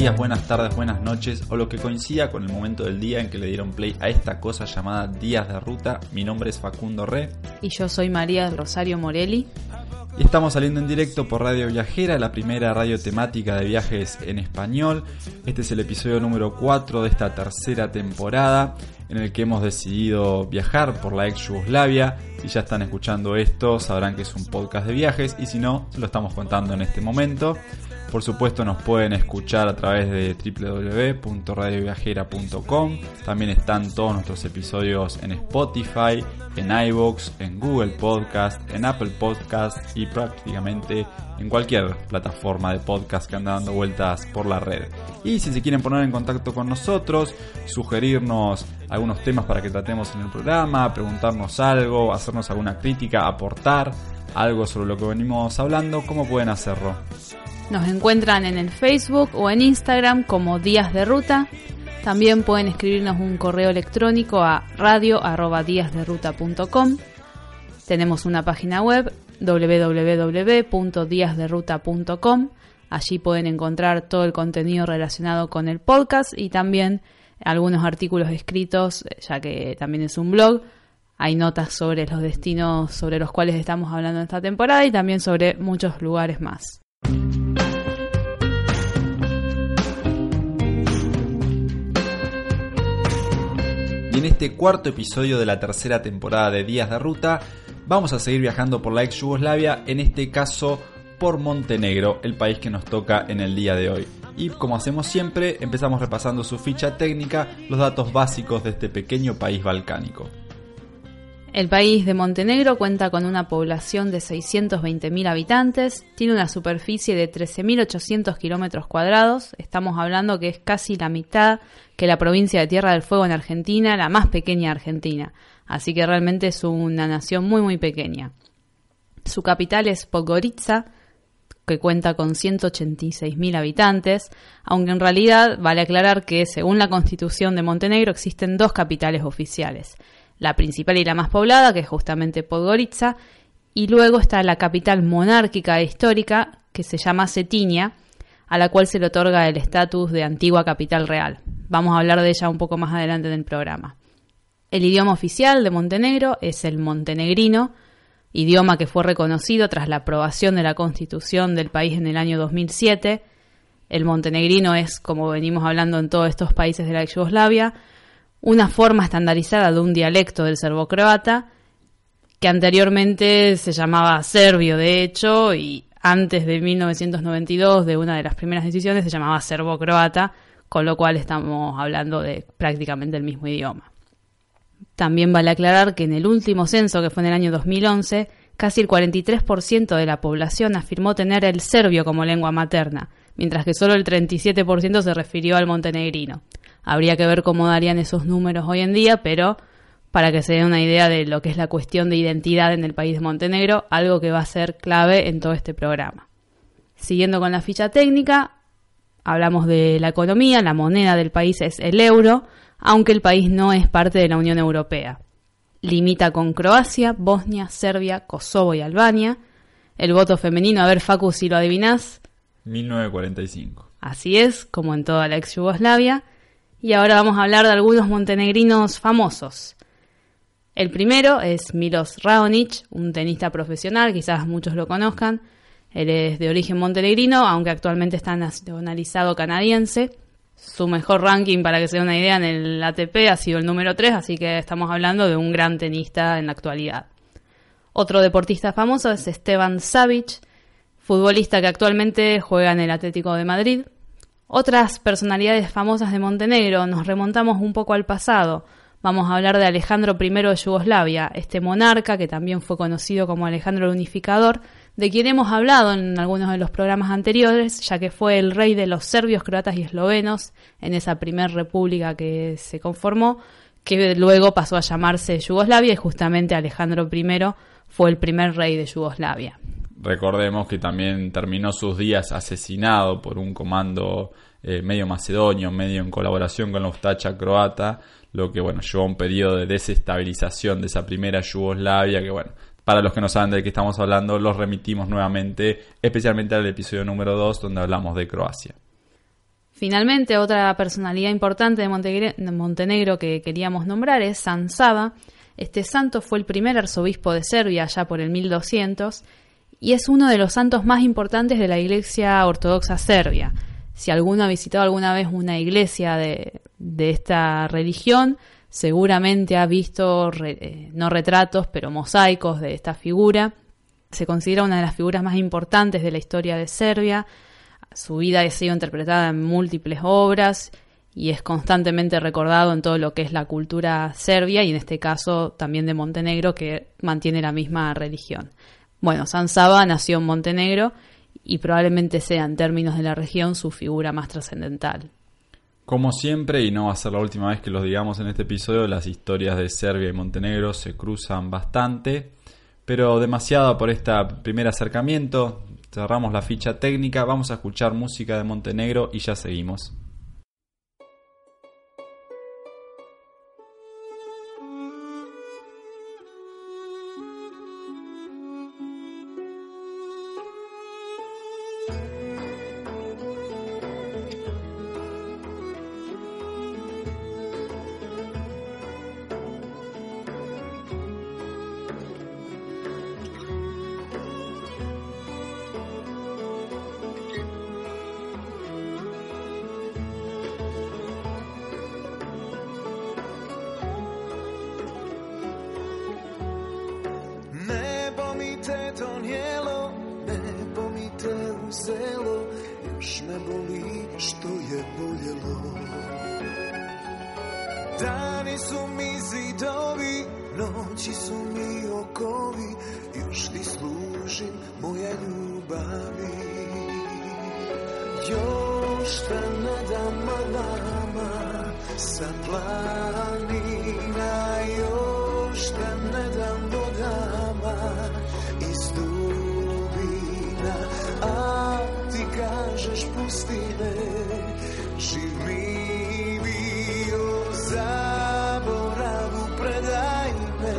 días, buenas tardes, buenas noches o lo que coincida con el momento del día en que le dieron play a esta cosa llamada Días de Ruta. Mi nombre es Facundo Re Y yo soy María Rosario Morelli. y estamos saliendo en directo por Radio Viajera, la primera radio temática de viajes en español. Este es el episodio número 4 de esta tercera temporada en el que hemos decidido viajar por la ex Yugoslavia. Si ya están escuchando esto, sabrán que es un podcast de viajes y si no, se lo estamos contando en este momento. Por supuesto nos pueden escuchar a través de www.radioviajera.com. También están todos nuestros episodios en Spotify, en iVoox, en Google Podcast, en Apple Podcast y prácticamente en cualquier plataforma de podcast que anda dando vueltas por la red. Y si se quieren poner en contacto con nosotros, sugerirnos algunos temas para que tratemos en el programa, preguntarnos algo, hacernos alguna crítica, aportar algo sobre lo que venimos hablando, ¿cómo pueden hacerlo? Nos encuentran en el Facebook o en Instagram como Días de Ruta. También pueden escribirnos un correo electrónico a radio@díasderuta.com. Tenemos una página web www.díasderuta.com. Allí pueden encontrar todo el contenido relacionado con el podcast y también algunos artículos escritos, ya que también es un blog. Hay notas sobre los destinos sobre los cuales estamos hablando esta temporada y también sobre muchos lugares más. En este cuarto episodio de la tercera temporada de Días de Ruta, vamos a seguir viajando por la ex Yugoslavia, en este caso por Montenegro, el país que nos toca en el día de hoy. Y como hacemos siempre, empezamos repasando su ficha técnica, los datos básicos de este pequeño país balcánico. El país de Montenegro cuenta con una población de 620.000 habitantes, tiene una superficie de 13.800 kilómetros cuadrados, estamos hablando que es casi la mitad que la provincia de Tierra del Fuego en Argentina, la más pequeña Argentina, así que realmente es una nación muy muy pequeña. Su capital es Podgorica, que cuenta con 186.000 habitantes, aunque en realidad vale aclarar que según la constitución de Montenegro existen dos capitales oficiales la principal y la más poblada, que es justamente Podgorica, y luego está la capital monárquica e histórica, que se llama Cetinja, a la cual se le otorga el estatus de antigua capital real. Vamos a hablar de ella un poco más adelante en el programa. El idioma oficial de Montenegro es el montenegrino, idioma que fue reconocido tras la aprobación de la constitución del país en el año 2007. El montenegrino es, como venimos hablando en todos estos países de la Yugoslavia, una forma estandarizada de un dialecto del serbocroata que anteriormente se llamaba serbio, de hecho, y antes de 1992, de una de las primeras decisiones, se llamaba serbocroata, con lo cual estamos hablando de prácticamente el mismo idioma. También vale aclarar que en el último censo, que fue en el año 2011, casi el 43% de la población afirmó tener el serbio como lengua materna, mientras que solo el 37% se refirió al montenegrino. Habría que ver cómo darían esos números hoy en día, pero para que se den una idea de lo que es la cuestión de identidad en el país de Montenegro, algo que va a ser clave en todo este programa. Siguiendo con la ficha técnica, hablamos de la economía, la moneda del país es el euro, aunque el país no es parte de la Unión Europea. Limita con Croacia, Bosnia, Serbia, Kosovo y Albania. El voto femenino, a ver Facu si lo adivinás. 1945. Así es, como en toda la ex Yugoslavia. Y ahora vamos a hablar de algunos montenegrinos famosos. El primero es Milos Raonic, un tenista profesional, quizás muchos lo conozcan. Él es de origen montenegrino, aunque actualmente está nacionalizado canadiense. Su mejor ranking, para que se dé una idea, en el ATP ha sido el número 3, así que estamos hablando de un gran tenista en la actualidad. Otro deportista famoso es Esteban Savic, futbolista que actualmente juega en el Atlético de Madrid. Otras personalidades famosas de Montenegro, nos remontamos un poco al pasado. Vamos a hablar de Alejandro I de Yugoslavia, este monarca que también fue conocido como Alejandro el Unificador, de quien hemos hablado en algunos de los programas anteriores, ya que fue el rey de los serbios, croatas y eslovenos en esa primera república que se conformó, que luego pasó a llamarse Yugoslavia y justamente Alejandro I fue el primer rey de Yugoslavia. Recordemos que también terminó sus días asesinado por un comando eh, medio macedonio, medio en colaboración con la Ustacha croata, lo que bueno, llevó a un periodo de desestabilización de esa primera Yugoslavia, que bueno, para los que no saben de qué estamos hablando, los remitimos nuevamente, especialmente al episodio número 2, donde hablamos de Croacia. Finalmente, otra personalidad importante de Montenegro, que queríamos nombrar es San Saba. Este santo fue el primer arzobispo de Serbia ya por el 1200 y es uno de los santos más importantes de la Iglesia Ortodoxa Serbia. Si alguno ha visitado alguna vez una iglesia de, de esta religión, seguramente ha visto eh, no retratos, pero mosaicos de esta figura. Se considera una de las figuras más importantes de la historia de Serbia. Su vida ha sido interpretada en múltiples obras y es constantemente recordado en todo lo que es la cultura serbia y en este caso también de Montenegro que mantiene la misma religión. Bueno, San Saba nació en Montenegro y probablemente sea en términos de la región su figura más trascendental. Como siempre, y no va a ser la última vez que los digamos en este episodio, las historias de Serbia y Montenegro se cruzan bastante, pero demasiado por este primer acercamiento. Cerramos la ficha técnica, vamos a escuchar música de Montenegro y ya seguimos. selo Još me boli što je boljelo. Dani su mi zidovi Noći su mi okovi Još ti služim moja ljubavi. Još te ne dam vama Sa planina Još te ne dam vodama plačeš pustine, živio zaboravu, predaj me,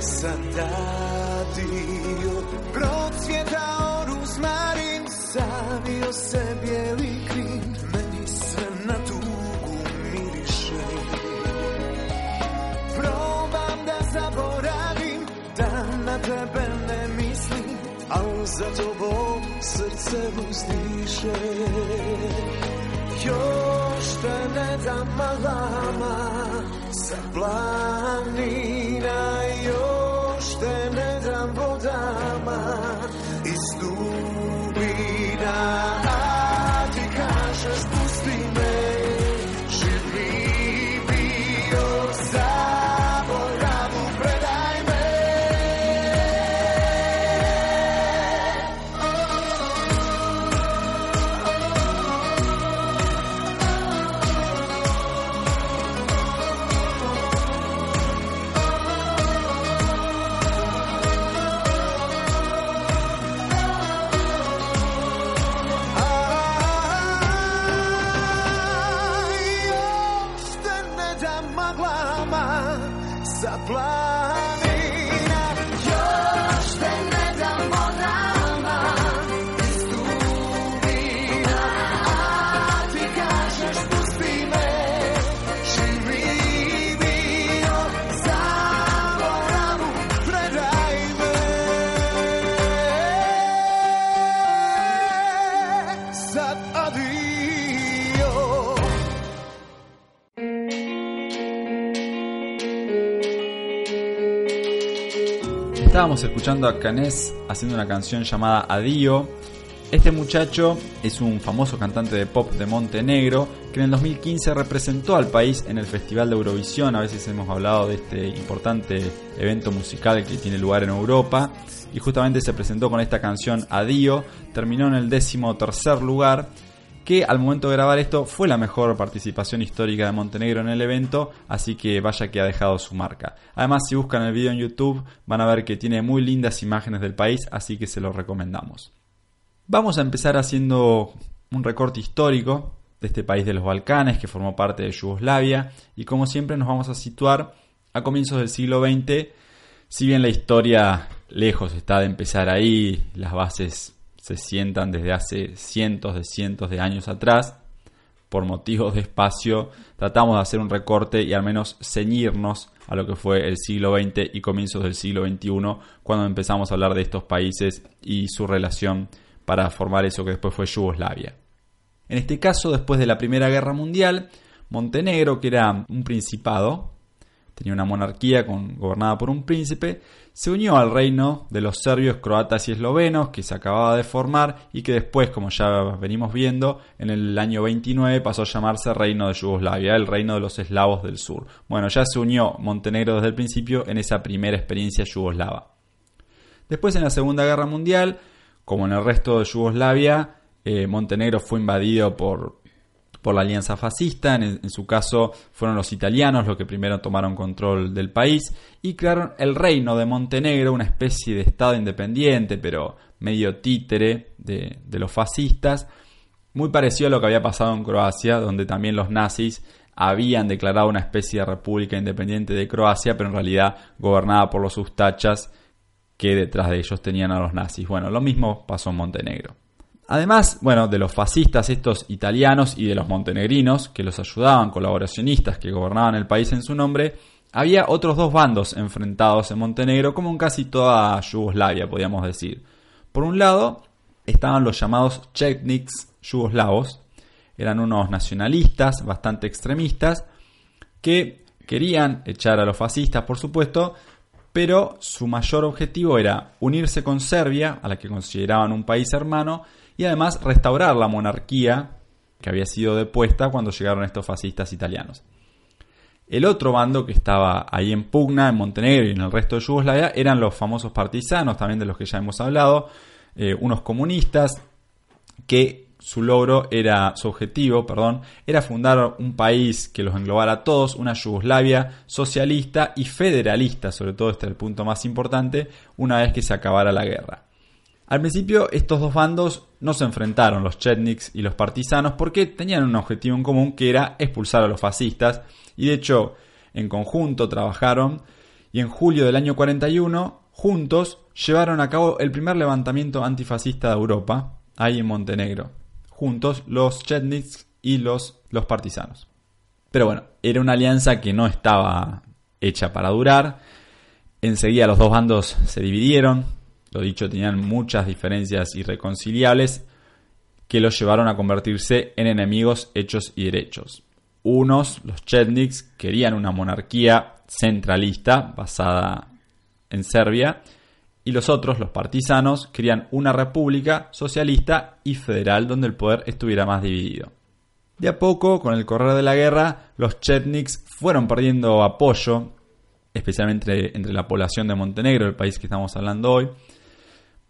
zadadio, procvjetao ruzmarin, savio se bijeli se uzdiše Još te ne dam malama sa planina Još te ne dam vodama iz dubina. A ti kažeš Estábamos escuchando a Canés haciendo una canción llamada Adio. Este muchacho es un famoso cantante de pop de Montenegro que en el 2015 representó al país en el Festival de Eurovisión. A veces hemos hablado de este importante evento musical que tiene lugar en Europa. Y justamente se presentó con esta canción Adio. Terminó en el décimo tercer lugar que al momento de grabar esto fue la mejor participación histórica de Montenegro en el evento, así que vaya que ha dejado su marca. Además, si buscan el video en YouTube, van a ver que tiene muy lindas imágenes del país, así que se lo recomendamos. Vamos a empezar haciendo un recorte histórico de este país de los Balcanes que formó parte de Yugoslavia y como siempre nos vamos a situar a comienzos del siglo XX, si bien la historia lejos está de empezar ahí, las bases se sientan desde hace cientos de cientos de años atrás, por motivos de espacio, tratamos de hacer un recorte y al menos ceñirnos a lo que fue el siglo XX y comienzos del siglo XXI, cuando empezamos a hablar de estos países y su relación para formar eso que después fue Yugoslavia. En este caso, después de la Primera Guerra Mundial, Montenegro, que era un principado, tenía una monarquía gobernada por un príncipe, se unió al reino de los serbios, croatas y eslovenos que se acababa de formar y que después, como ya venimos viendo, en el año 29 pasó a llamarse Reino de Yugoslavia, el reino de los eslavos del sur. Bueno, ya se unió Montenegro desde el principio en esa primera experiencia yugoslava. Después en la Segunda Guerra Mundial, como en el resto de Yugoslavia, eh, Montenegro fue invadido por, por la alianza fascista, en, su caso fueron los italianos los que primero tomaron control del país y crearon el reino de Montenegro, una especie de estado independiente, pero medio títere de, de los fascistas, muy parecido a lo que había pasado en Croacia, donde también los nazis habían declarado una especie de república independiente de Croacia, pero en realidad gobernada por los ustachas que detrás de ellos tenían a los nazis. Bueno, lo mismo pasó en Montenegro. Además, bueno, de los fascistas estos italianos y de los montenegrinos que los ayudaban, colaboracionistas que gobernaban el país en su nombre, había otros dos bandos enfrentados en Montenegro, como en casi toda Yugoslavia, podríamos decir. Por un lado, estaban los llamados Chetniks yugoslavos, eran unos nacionalistas bastante extremistas que querían echar a los fascistas, por supuesto, pero su mayor objetivo era unirse con Serbia, a la que consideraban un país hermano, y además restaurar la monarquía que había sido depuesta cuando llegaron estos fascistas italianos. El otro bando que estaba ahí en pugna, en Montenegro y en el resto de Yugoslavia, eran los famosos partisanos, también de los que ya hemos hablado, eh, unos comunistas que su logro era, su objetivo, perdón, era fundar un país que los englobara a todos, una Yugoslavia socialista y federalista, sobre todo este es el punto más importante, una vez que se acabara la guerra. Al principio estos dos bandos no se enfrentaron, los chetniks y los partisanos, porque tenían un objetivo en común que era expulsar a los fascistas, y de hecho en conjunto trabajaron, y en julio del año 41, juntos, llevaron a cabo el primer levantamiento antifascista de Europa, ahí en Montenegro juntos los Chetniks y los, los partisanos. Pero bueno, era una alianza que no estaba hecha para durar. Enseguida los dos bandos se dividieron. Lo dicho, tenían muchas diferencias irreconciliables que los llevaron a convertirse en enemigos hechos y derechos. Unos, los Chetniks, querían una monarquía centralista basada en Serbia y los otros, los partisanos, querían una república socialista y federal donde el poder estuviera más dividido. De a poco, con el correr de la guerra, los chetniks fueron perdiendo apoyo, especialmente entre la población de Montenegro, el país que estamos hablando hoy,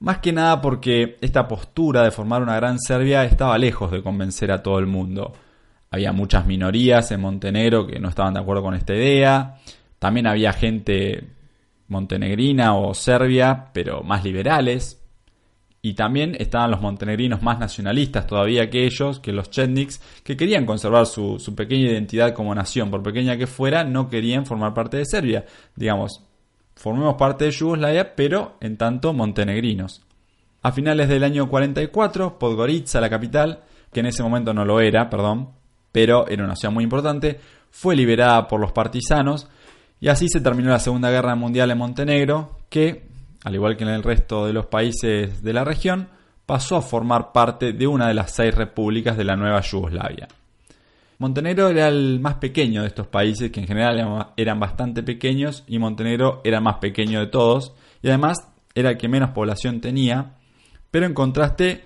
más que nada porque esta postura de formar una gran Serbia estaba lejos de convencer a todo el mundo. Había muchas minorías en Montenegro que no estaban de acuerdo con esta idea. También había gente montenegrina o serbia, pero más liberales. Y también estaban los montenegrinos más nacionalistas todavía que ellos, que los chetniks, que querían conservar su, su, pequeña identidad como nación, por pequeña que fuera, no querían formar parte de Serbia. Digamos, formemos parte de Yugoslavia, pero en tanto montenegrinos. A finales del año 44, Podgorica, la capital, que en ese momento no lo era, perdón, pero era una ciudad muy importante, fue liberada por los partisanos y así se terminó la Segunda Guerra Mundial en Montenegro, que, al igual que en el resto de los países de la región, pasó a formar parte de una de las seis repúblicas de la nueva Yugoslavia. Montenegro era el más pequeño de estos países, que en general eran bastante pequeños, y Montenegro era el más pequeño de todos, y además era el que menos población tenía, pero en contraste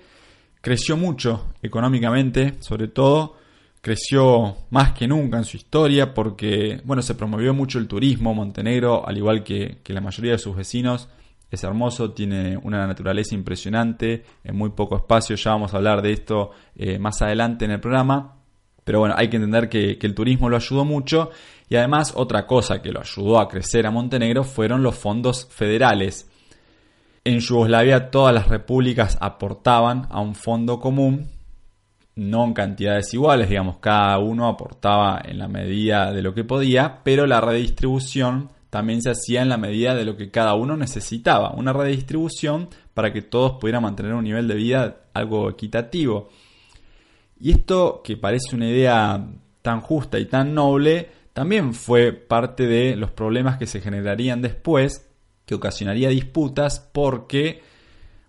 creció mucho económicamente, sobre todo creció más que nunca en su historia porque, bueno, se promovió mucho el turismo. Montenegro, al igual que, la mayoría de sus vecinos, es hermoso, tiene una naturaleza impresionante, en muy poco espacio, ya vamos a hablar de esto eh, más adelante en el programa. Pero bueno, hay que entender que, que el turismo lo ayudó mucho y además otra cosa que lo ayudó a crecer a Montenegro fueron los fondos federales. En Yugoslavia todas las repúblicas aportaban a un fondo común no en cantidades iguales, digamos, cada uno aportaba en la medida de lo que podía, pero la redistribución también se hacía en la medida de lo que cada uno necesitaba, una redistribución para que todos pudieran mantener un nivel de vida algo equitativo. Y esto, que parece una idea tan justa y tan noble, también fue parte de los problemas que se generarían después, que ocasionaría disputas porque,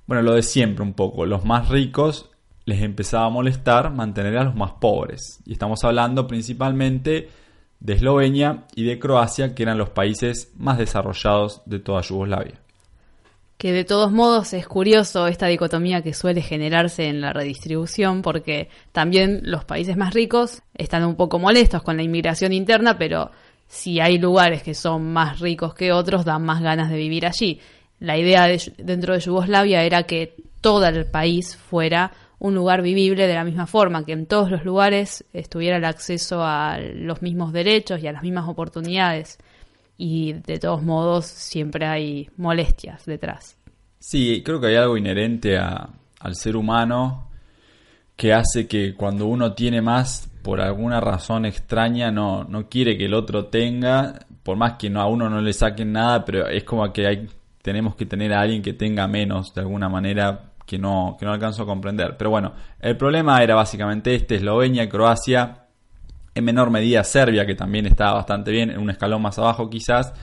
bueno, lo de siempre un poco, los más ricos les empezaba a molestar mantener a los más pobres. Y estamos hablando principalmente de Eslovenia y de Croacia, que eran los países más desarrollados de toda Yugoslavia. Que de todos modos es curioso esta dicotomía que suele generarse en la redistribución, porque también los países más ricos están un poco molestos con la inmigración interna, pero si hay lugares que son más ricos que otros, dan más ganas de vivir allí. La idea dentro de Yugoslavia era que todo el país fuera un lugar vivible de la misma forma, que en todos los lugares estuviera el acceso a los mismos derechos y a las mismas oportunidades. Y de todos modos siempre hay molestias detrás. Sí, creo que hay algo inherente al ser humano que hace que cuando uno tiene más, por alguna razón extraña, no, no quiere que el otro tenga, por más que no, a uno no le saquen nada, pero es como que hay, tenemos que tener a alguien que tenga menos de alguna manera que no, que no alcanzo a comprender. Pero bueno, el problema era básicamente este, Eslovenia, Croacia, en menor medida Serbia, que también estaba bastante bien, en un escalón más abajo quizás,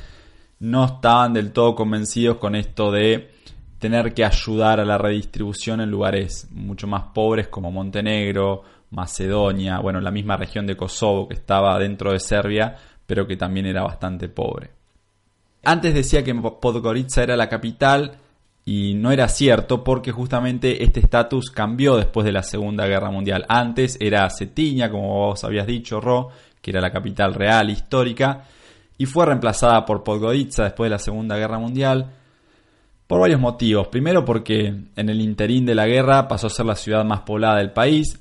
no estaban del todo convencidos con esto de tener que ayudar a la redistribución en lugares mucho más pobres como Montenegro, Macedonia, bueno, la misma región de Kosovo que estaba dentro de Serbia, pero que también era bastante pobre. Antes decía que Podgorica era la capital, y no era cierto porque justamente este estatus cambió después de la Segunda Guerra Mundial. Antes era Cetinha, como vos habías dicho, Ro, que era la capital real histórica, y fue reemplazada por Podgorica después de la Segunda Guerra Mundial por varios motivos. Primero porque en el interín de la guerra pasó a ser la ciudad más poblada del país.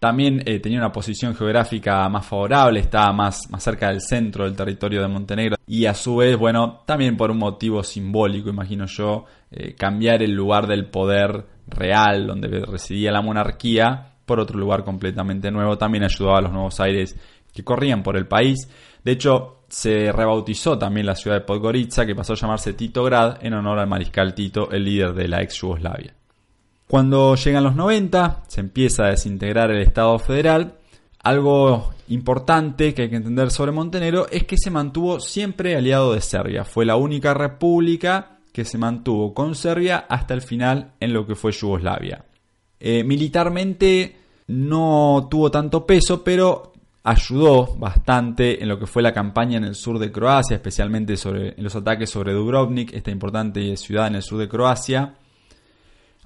También eh, tenía una posición geográfica más favorable, estaba más, más cerca del centro del territorio de Montenegro. Y a su vez, bueno, también por un motivo simbólico, imagino yo, eh, cambiar el lugar del poder real donde residía la monarquía por otro lugar completamente nuevo. También ayudaba a los nuevos aires que corrían por el país. De hecho, se rebautizó también la ciudad de Podgorica, que pasó a llamarse Titograd en honor al mariscal Tito, el líder de la ex Yugoslavia. Cuando llegan los 90, se empieza a desintegrar el Estado federal. Algo importante que hay que entender sobre Montenegro es que se mantuvo siempre aliado de Serbia. Fue la única república que se mantuvo con Serbia hasta el final en lo que fue Yugoslavia. Eh, militarmente no tuvo tanto peso, pero ayudó bastante en lo que fue la campaña en el sur de Croacia, especialmente sobre, en los ataques sobre Dubrovnik, esta importante ciudad en el sur de Croacia.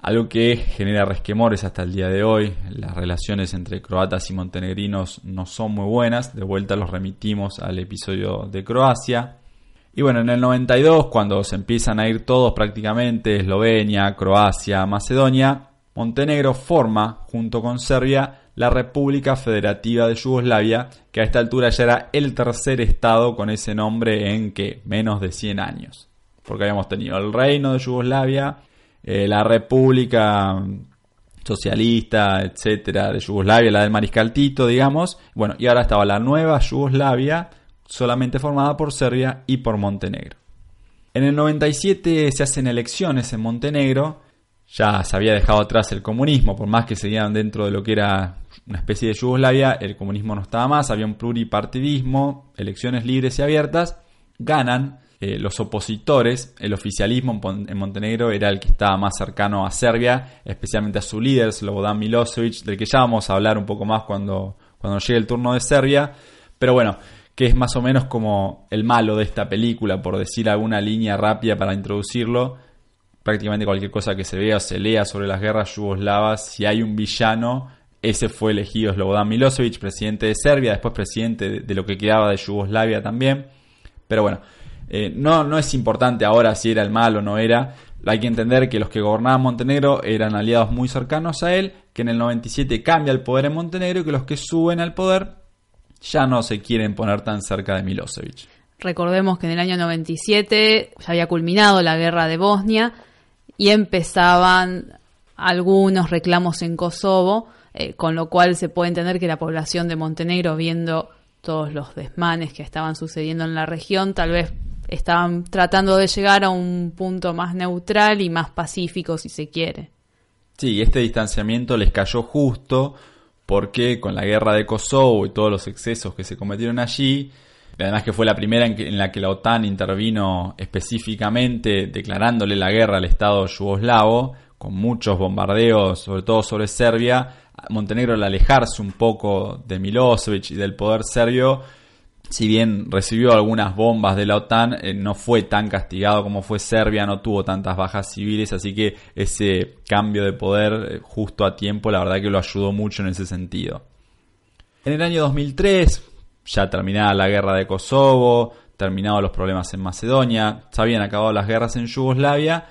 Algo que genera resquemores hasta el día de hoy. Las relaciones entre croatas y montenegrinos no son muy buenas. De vuelta los remitimos al episodio de Croacia. Y bueno, en el 92, cuando se empiezan a ir todos prácticamente, Eslovenia, Croacia, Macedonia, Montenegro forma, junto con Serbia, la República Federativa de Yugoslavia, que a esta altura ya era el tercer estado con ese nombre en que menos de 100 años. Porque habíamos tenido el Reino de Yugoslavia, eh, la República Socialista, etcétera, de Yugoslavia, la del Mariscal Tito, digamos. Bueno, y ahora estaba la nueva Yugoslavia, solamente formada por Serbia y por Montenegro. En el 97 se hacen elecciones en Montenegro, ya se había dejado atrás el comunismo, por más que seguían dentro de lo que era una especie de Yugoslavia, el comunismo no estaba más, había un pluripartidismo, elecciones libres y abiertas, ganan eh, los opositores, el oficialismo en Montenegro era el que estaba más cercano a Serbia, especialmente a su líder, Slobodan Milosevic, del que ya vamos a hablar un poco más cuando, cuando llegue el turno de Serbia. Pero bueno, que es más o menos como el malo de esta película, por decir alguna línea rápida para introducirlo. prácticamente cualquier cosa que se vea o se lea sobre las guerras yugoslavas, si hay un villano, ese fue elegido Slobodan Milosevic, presidente de Serbia, después presidente de, lo que quedaba de Yugoslavia también. Pero bueno, eh, no, no es importante ahora si era el mal o no era. Hay que entender que los que gobernaban Montenegro eran aliados muy cercanos a él, que en el 97 cambia el poder en Montenegro y que los que suben al poder ya no se quieren poner tan cerca de Milosevic. Recordemos que en el año 97 ya había culminado la guerra de Bosnia y empezaban algunos reclamos en Kosovo, eh, con lo cual se puede entender que la población de Montenegro, viendo todos los desmanes que estaban sucediendo en la región, tal vez estaban tratando de llegar a un punto más neutral y más pacífico, si se quiere. Sí, este distanciamiento les cayó justo porque con la guerra de Kosovo y todos los excesos que se cometieron allí, además que fue la primera en, la que la OTAN intervino específicamente declarándole la guerra al Estado yugoslavo, con muchos bombardeos, sobre todo sobre Serbia, Montenegro al alejarse un poco de Milosevic y del poder serbio, si bien recibió algunas bombas de la OTAN, eh, no fue tan castigado como fue Serbia, no tuvo tantas bajas civiles, así que ese cambio de poder eh, justo a tiempo, la verdad que lo ayudó mucho en ese sentido. En el año 2003, ya terminada la guerra de Kosovo, terminados los problemas en Macedonia, se habían acabado las guerras en Yugoslavia,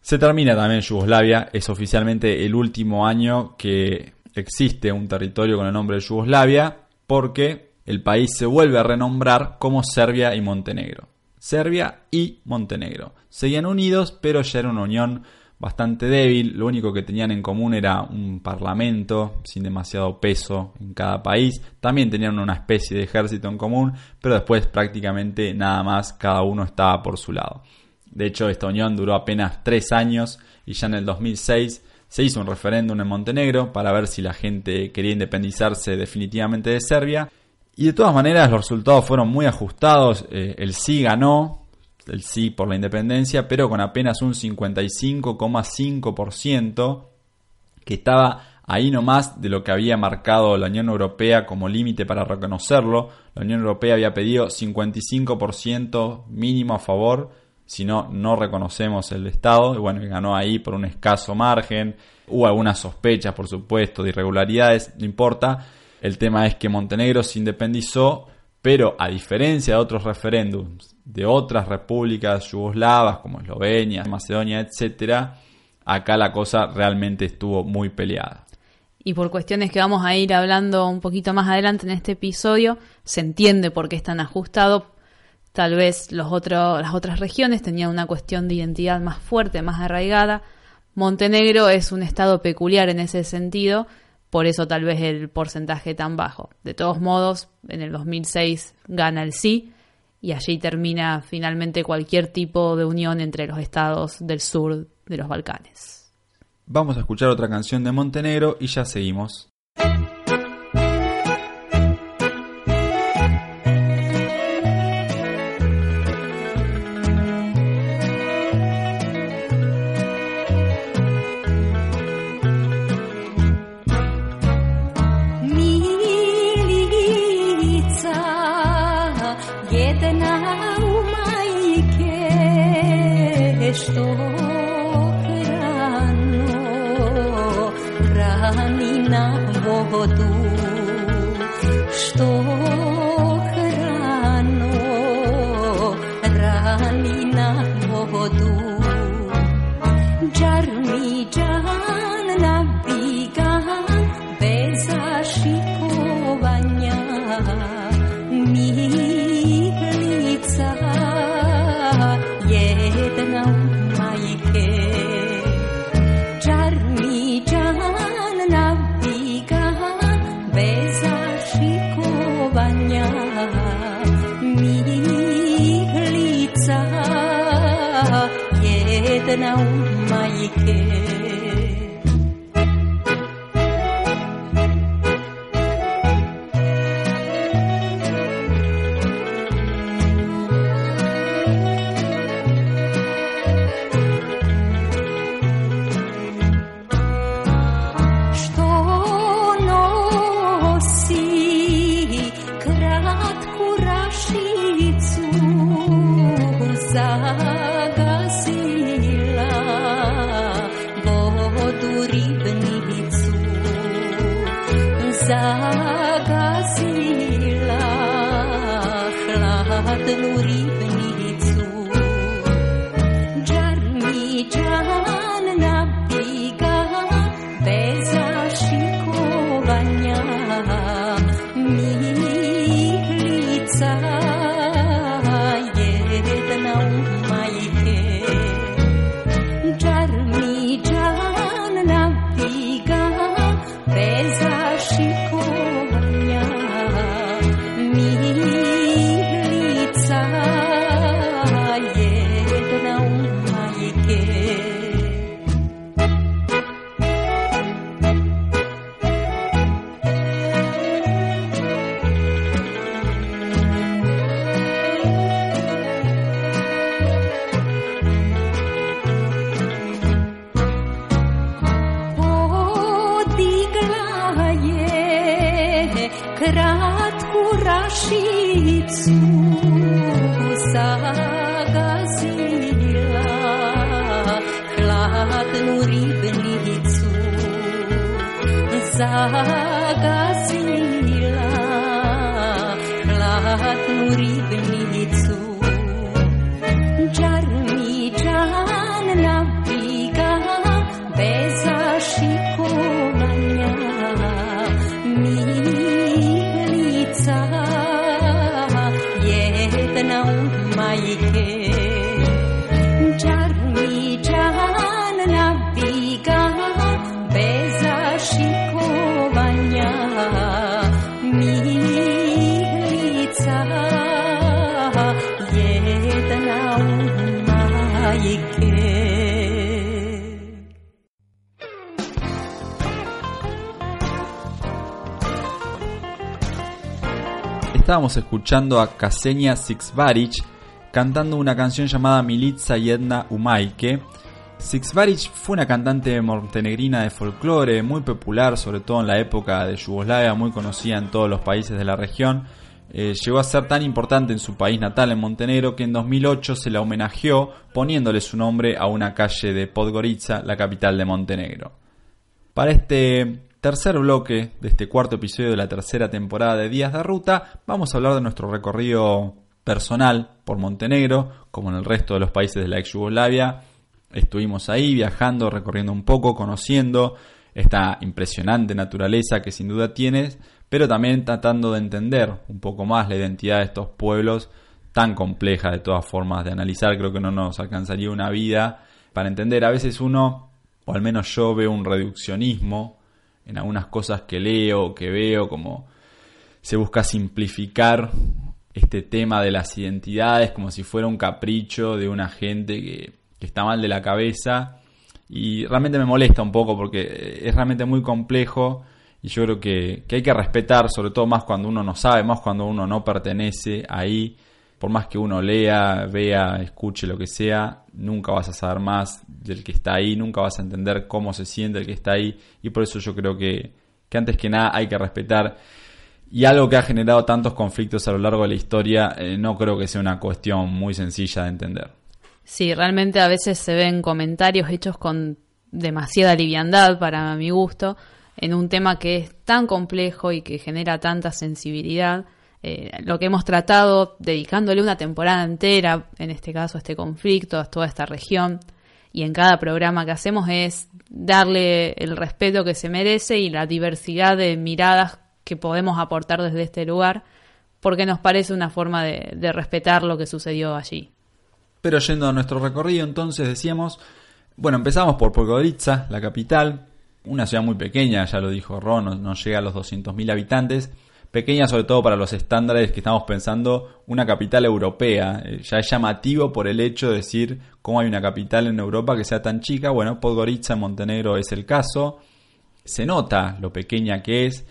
se termina también Yugoslavia, es oficialmente el último año que existe un territorio con el nombre de Yugoslavia, porque el país se vuelve a renombrar como Serbia y Montenegro. Serbia y Montenegro. Seguían unidos, pero ya era una unión bastante débil. Lo único que tenían en común era un parlamento sin demasiado peso en cada país. También tenían una especie de ejército en común, pero después prácticamente nada más, cada uno estaba por su lado. De hecho, esta unión duró apenas tres años y ya en el 2006 se hizo un referéndum en Montenegro para ver si la gente quería independizarse definitivamente de Serbia. Y de todas maneras los resultados fueron muy ajustados. Eh, el sí ganó, el sí por la independencia, pero con apenas un 55,5%, que estaba ahí nomás de lo que había marcado la Unión Europea como límite para reconocerlo. La Unión Europea había pedido 55% mínimo a favor si no, no reconocemos el Estado. Y bueno, ganó ahí por un escaso margen. Hubo algunas sospechas, por supuesto, de irregularidades, no importa. El tema es que Montenegro se independizó, pero a diferencia de otros referéndums de otras repúblicas yugoslavas como Eslovenia, Macedonia, etcétera, acá la cosa realmente estuvo muy peleada. Y por cuestiones que vamos a ir hablando un poquito más adelante en este episodio, se entiende por qué es tan ajustado, Tal vez los las otras regiones tenían una cuestión de identidad más fuerte, más arraigada. Montenegro es un estado peculiar en ese sentido, por eso tal vez el porcentaje tan bajo. De todos modos, en el 2006 gana el sí y allí termina finalmente cualquier tipo de unión entre los estados del sur de los Balcanes. Vamos a escuchar otra canción de Montenegro y ya seguimos. como tú. Escuchando a Ksenia Sixvarich cantando una canción llamada Militsa Jedna Umaike. Sixvarich fue una cantante montenegrina de folclore muy popular, sobre todo en la época de Yugoslavia, muy conocida en todos los países de la región. Eh, llegó a ser tan importante en su país natal, en Montenegro, que en 2008 se la homenajeó poniéndole su nombre a una calle de Podgorica, la capital de Montenegro. Para este tercer bloque de este cuarto episodio de la tercera temporada de Días de Ruta, vamos a hablar de nuestro recorrido personal por Montenegro, como en el resto de los países de la ex Yugoslavia. Estuvimos ahí viajando, recorriendo un poco, conociendo esta impresionante naturaleza que sin duda tienes, pero también tratando de entender un poco más la identidad de estos pueblos tan compleja de todas formas de analizar. Creo que no nos alcanzaría una vida para entender. A veces uno, o al menos yo, veo un reduccionismo en algunas cosas que leo, que veo, como se busca simplificar este tema de las identidades como si fuera un capricho de una gente que, que está mal de la cabeza. Y realmente me molesta un poco porque es realmente muy complejo y yo creo que, que hay que respetar, sobre todo más cuando uno no sabe, más cuando uno no pertenece ahí. Por más que uno lea, vea, escuche lo que sea, nunca vas a saber más del que está ahí, nunca vas a entender cómo se siente el que está ahí. Y por eso yo creo que, que antes que nada hay que respetar. Y algo que ha generado tantos conflictos a lo largo de la historia, eh, no creo que sea una cuestión muy sencilla de entender. Sí, realmente a veces se ven comentarios hechos con demasiada liviandad para mi gusto en un tema que es tan complejo y que genera tanta sensibilidad. Eh, lo que hemos tratado, dedicándole una temporada entera, en este caso a este conflicto, a toda esta región, y en cada programa que hacemos es darle el respeto que se merece y la diversidad de miradas que podemos aportar desde este lugar, porque nos parece una forma de, respetar lo que sucedió allí. Pero yendo a nuestro recorrido, entonces decíamos, bueno, empezamos por Podgorica, la capital, una ciudad muy pequeña, ya lo dijo Ron, no, no llega a los 200.000 habitantes, pequeña sobre todo para los estándares que estamos pensando, una capital europea. Eh, ya es llamativo por el hecho de decir cómo hay una capital en Europa que sea tan chica. Bueno, Podgorica en Montenegro es el caso. Se nota lo pequeña que es.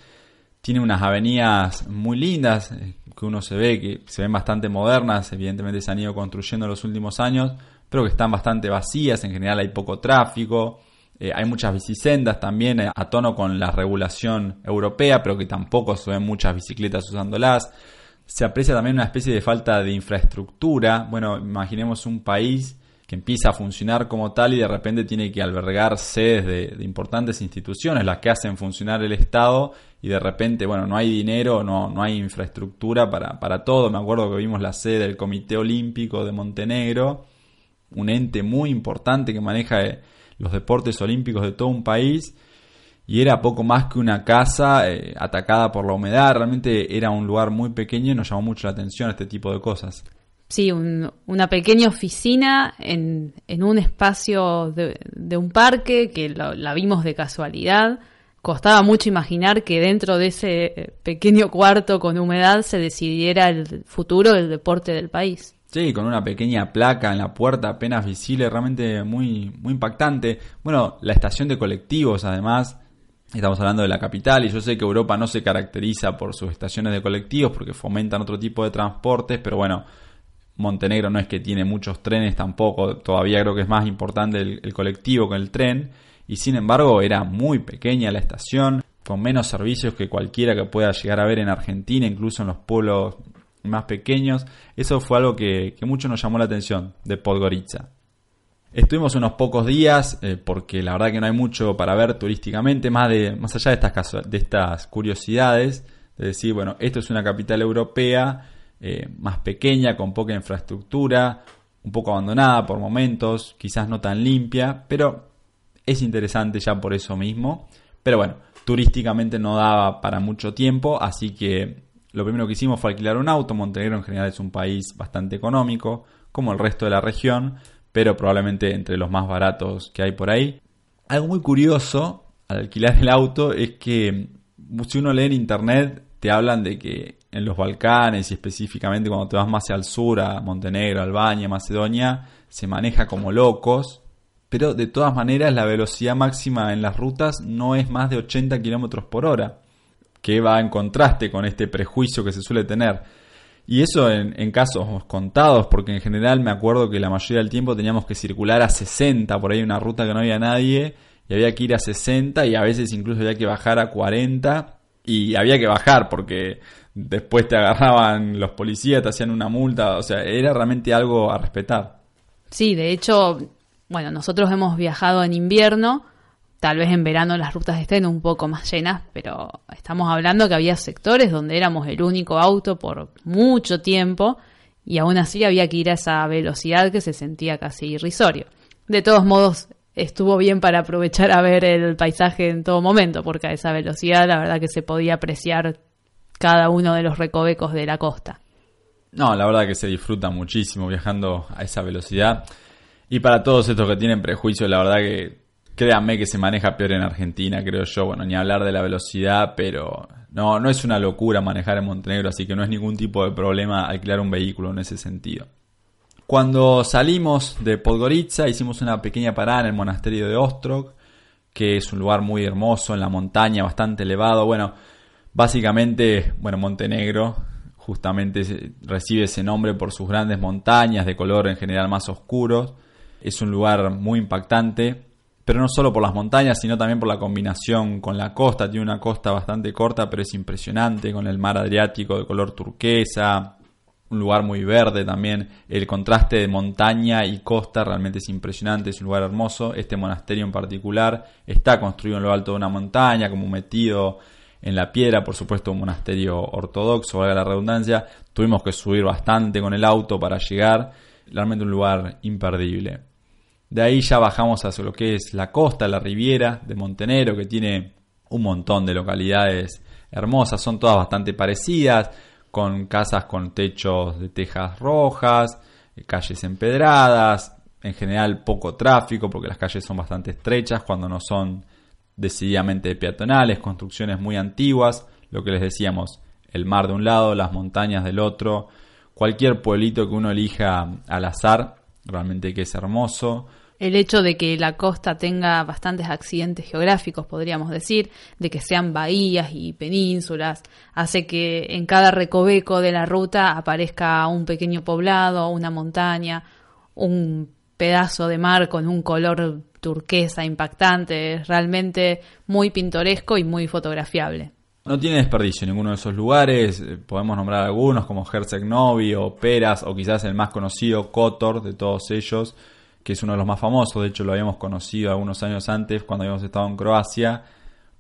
Tiene unas avenidas muy lindas, eh, que uno se ve que se ven bastante modernas, evidentemente se han ido construyendo en los últimos años, pero que están bastante vacías, en general hay poco tráfico. Eh, hay muchas bicisendas también eh, a tono con la regulación europea, pero que tampoco se ven muchas bicicletas usándolas. Se aprecia también una especie de falta de infraestructura. Bueno, imaginemos un país que empieza a funcionar como tal y de repente tiene que albergar sedes de, importantes instituciones, las que hacen funcionar el Estado, y de repente, bueno, no hay dinero, no, no hay infraestructura para, para todo. Me acuerdo que vimos la sede del Comité Olímpico de Montenegro, un ente muy importante que maneja eh, los deportes olímpicos de todo un país y era poco más que una casa eh, atacada por la humedad. Realmente era un lugar muy pequeño y nos llamó mucho la atención este tipo de cosas. Sí, un- una pequeña oficina en, en un espacio de, de un parque que lo- la vimos de casualidad. Costaba mucho imaginar que dentro de ese eh, pequeño cuarto con humedad se decidiera el futuro del deporte del país. Sí, con una pequeña placa en la puerta apenas visible, realmente muy, muy impactante. Bueno, la estación de colectivos además, estamos hablando de la capital y yo sé que Europa no se caracteriza por sus estaciones de colectivos porque fomentan otro tipo de transportes, pero bueno, Montenegro no es que tiene muchos trenes tampoco, todavía creo que es más importante el, el colectivo que el tren, y sin embargo era muy pequeña la estación, con menos servicios que cualquiera que pueda llegar a ver en Argentina, incluso en los pueblos más pequeños. Eso fue algo que, que mucho nos llamó la atención de Podgorica. Estuvimos unos pocos días eh, porque la verdad que no hay mucho para ver turísticamente, más, de, más allá de estas, de estas curiosidades, de decir, bueno, esto es una capital europea eh, más pequeña, con poca infraestructura, un poco abandonada por momentos, quizás no tan limpia, pero es interesante ya por eso mismo. Pero bueno, turísticamente no daba para mucho tiempo, así que lo primero que hicimos fue alquilar un auto. Montenegro en general es un país bastante económico, como el resto de la región, pero probablemente entre los más baratos que hay por ahí. Algo muy curioso al alquilar el auto es que si uno lee en internet te hablan de que en los Balcanes y específicamente cuando te vas más hacia el sur, a Montenegro, Albania, Macedonia, se maneja como locos, pero de todas maneras la velocidad máxima en las rutas no es más de 80 kilómetros por hora, que va en contraste con este prejuicio que se suele tener. Y eso en, casos contados, porque en general me acuerdo que la mayoría del tiempo teníamos que circular a 60, por ahí una ruta que no había nadie, y había que ir a 60 y a veces incluso había que bajar a 40 y había que bajar porque después te agarraban los policías, te hacían una multa, o sea, era realmente algo a respetar. Sí, de hecho, bueno, nosotros hemos viajado en invierno, tal vez en verano las rutas estén un poco más llenas, pero estamos hablando que había sectores donde éramos el único auto por mucho tiempo y aún así había que ir a esa velocidad que se sentía casi irrisorio. De todos modos, estuvo bien para aprovechar a ver el paisaje en todo momento, porque a esa velocidad la verdad que se podía apreciar cada uno de los recovecos de la costa. No, la verdad que se disfruta muchísimo viajando a esa velocidad. Y para todos estos que tienen prejuicios, la verdad que créanme que se maneja peor en Argentina, creo yo. Bueno, ni hablar de la velocidad, pero no, no es una locura manejar en Montenegro, así que no es ningún tipo de problema alquilar un vehículo en ese sentido. Cuando salimos de Podgorica hicimos una pequeña parada en el monasterio de Ostrog, que es un lugar muy hermoso en la montaña, bastante elevado. Bueno, básicamente, bueno, Montenegro justamente recibe ese nombre por sus grandes montañas de color en general más oscuros. Es un lugar muy impactante, pero no solo por las montañas, sino también por la combinación con la costa. Tiene una costa bastante corta, pero es impresionante, con el mar Adriático de color turquesa, un lugar muy verde también. El contraste de montaña y costa realmente es impresionante, es un lugar hermoso. Este monasterio en particular está construido en lo alto de una montaña, como metido en la piedra, por supuesto un monasterio ortodoxo, valga la redundancia. Tuvimos que subir bastante con el auto para llegar. Realmente un lugar imperdible. De ahí ya bajamos hacia lo que es la costa, la riviera de Montenegro, que tiene un montón de localidades hermosas, son todas bastante parecidas, con casas con techos de tejas rojas, eh, calles empedradas, en general poco tráfico porque las calles son bastante estrechas cuando no son decididamente peatonales, construcciones muy antiguas, lo que les decíamos, el mar de un lado, las montañas del otro, cualquier pueblito que uno elija al azar, realmente que es hermoso. El hecho de que la costa tenga bastantes accidentes geográficos, podríamos decir, de que sean bahías y penínsulas, hace que en cada recoveco de la ruta aparezca un pequeño poblado, una montaña, un pedazo de mar con un color turquesa impactante, es realmente muy pintoresco y muy fotografiable. No tiene desperdicio ninguno de esos lugares, eh, podemos nombrar algunos como Herceg-Novi o Peras o quizás el más conocido Kotor de todos ellos, que es uno de los más famosos, de hecho lo habíamos conocido algunos años antes cuando habíamos estado en Croacia,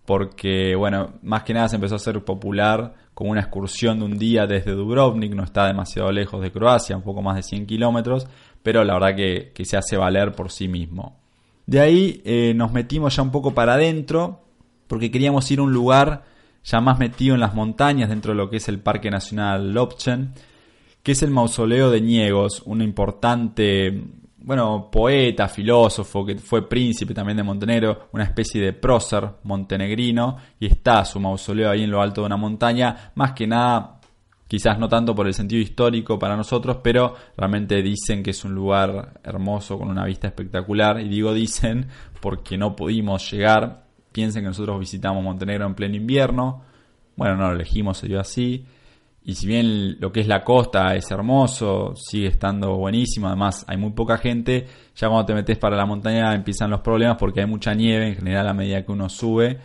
porque, bueno, más que nada se empezó a hacer popular como una excursión de un día desde Dubrovnik, no está demasiado lejos de Croacia, un poco más de 100 kilómetros, pero la verdad que, que se hace valer por sí mismo. De ahí eh, nos metimos ya un poco para adentro, porque queríamos ir a un lugar ya más metido en las montañas, dentro de lo que es el Parque Nacional Lopchen, que es el mausoleo de Niegos, un importante, bueno, poeta, filósofo, que fue príncipe también de Montenegro, una especie de prócer montenegrino, y está su mausoleo ahí en lo alto de una montaña, más que nada, quizás no tanto por el sentido histórico para nosotros, pero realmente dicen que es un lugar hermoso con una vista espectacular, y digo dicen porque no pudimos llegar, piensen que nosotros visitamos Montenegro en pleno invierno, bueno, no lo elegimos, se dio así, y si bien lo que es la costa es hermoso, sigue estando buenísimo, además hay muy poca gente, ya cuando te metes para la montaña empiezan los problemas porque hay mucha nieve en general a medida que uno sube.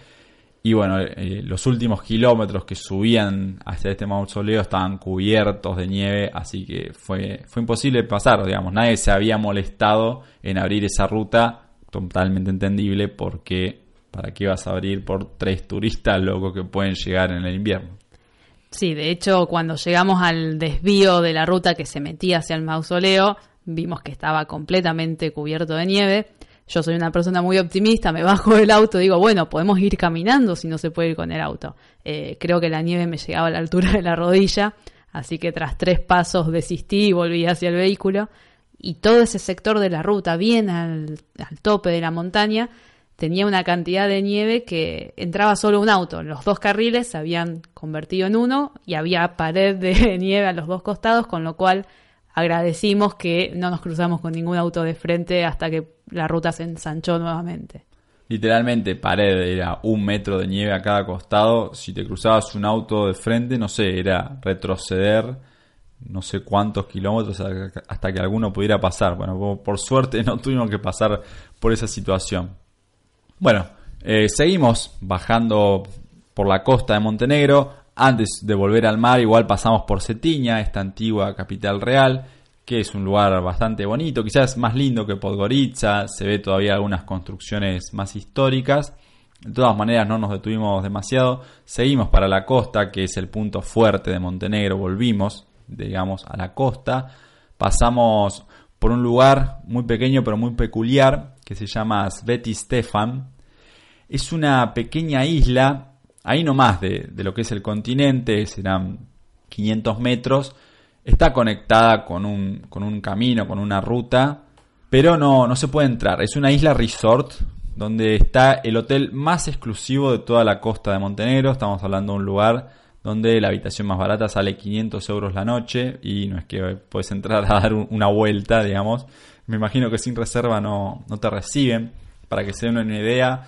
Y bueno, eh, los últimos kilómetros que subían hacia este mausoleo estaban cubiertos de nieve, así que fue, fue imposible pasar, digamos, nadie se había molestado en abrir esa ruta, totalmente entendible, porque para qué vas a abrir por tres turistas locos que pueden llegar en el invierno. Sí, de hecho, cuando llegamos al desvío de la ruta que se metía hacia el mausoleo, vimos que estaba completamente cubierto de nieve. Yo soy una persona muy optimista, me bajo del auto, digo, bueno, podemos ir caminando si no se puede ir con el auto. Eh, creo que la nieve me llegaba a la altura de la rodilla, así que tras tres pasos desistí y volví hacia el vehículo. Y todo ese sector de la ruta, bien al, al tope de la montaña, tenía una cantidad de nieve que entraba solo un auto. Los dos carriles se habían convertido en uno y había pared de nieve a los dos costados, con lo cual agradecimos que no nos cruzamos con ningún auto de frente hasta que la ruta se ensanchó nuevamente. Literalmente pared, era un metro de nieve a cada costado. Si te cruzabas un auto de frente, no sé, era retroceder no sé cuántos kilómetros hasta que alguno pudiera pasar. Bueno, por suerte no tuvimos que pasar por esa situación. Bueno, eh, seguimos bajando por la costa de Montenegro. Antes de volver al mar, igual pasamos por Cetiña, esta antigua capital real, que es un lugar bastante bonito, quizás más lindo que Podgorica, se ve todavía algunas construcciones más históricas. De todas maneras, no nos detuvimos demasiado. Seguimos para la costa, que es el punto fuerte de Montenegro. Volvimos, digamos, a la costa. Pasamos por un lugar muy pequeño pero muy peculiar que se llama Sveti Stefan. Es una pequeña isla, ahí nomás de, de lo que es el continente, serán 500 metros. Está conectada con un, con un camino, con una ruta, pero no, no se puede entrar. Es una isla resort donde está el hotel más exclusivo de toda la costa de Montenegro. Estamos hablando de un lugar donde la habitación más barata sale 500 euros la noche y no es que puedes entrar a dar una vuelta, digamos. Me imagino que sin reserva no, no te reciben. Para que se den una idea,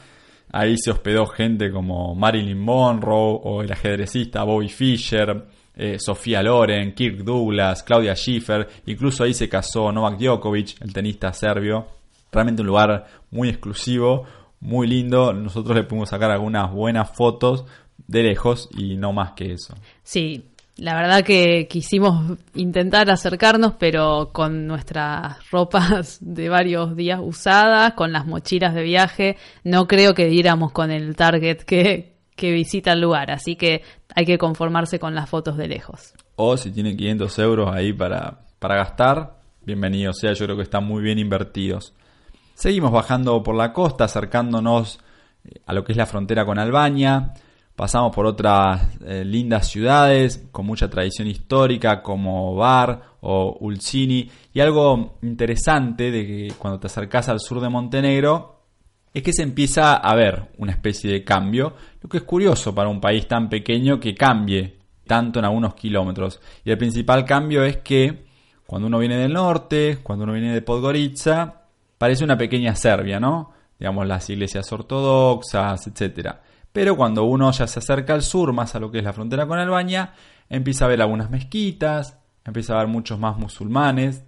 ahí se hospedó gente como Marilyn Monroe o el ajedrecista Bobby Fischer, eh, Sofía Loren, Kirk Douglas, Claudia Schiffer, incluso ahí se casó Novak Djokovic, el tenista serbio. Realmente un lugar muy exclusivo, muy lindo. Nosotros le pudimos sacar algunas buenas fotos de lejos y no más que eso. Sí, la verdad que quisimos intentar acercarnos, pero con nuestras ropas de varios días usadas, con las mochilas de viaje, no creo que diéramos con el target que, que visita el lugar, así que hay que conformarse con las fotos de lejos. O si tienen 500 euros ahí para, para gastar, bienvenido sea, yo creo que están muy bien invertidos. Seguimos bajando por la costa, acercándonos eh, a lo que es la frontera con Albania. Pasamos por otras eh, lindas ciudades con mucha tradición histórica como Bar o Ulcini. Y algo interesante de que cuando te acercas al sur de Montenegro es que se empieza a ver una especie de cambio, lo que es curioso para un país tan pequeño que cambie tanto en algunos kilómetros. Y el principal cambio es que cuando uno viene del norte, cuando uno viene de Podgorica, parece una pequeña Serbia, ¿no? Digamos las iglesias ortodoxas, etcétera. Pero cuando uno ya se acerca al sur, más a lo que es la frontera con Albania, empieza a ver algunas mezquitas, empieza a ver muchos más musulmanes,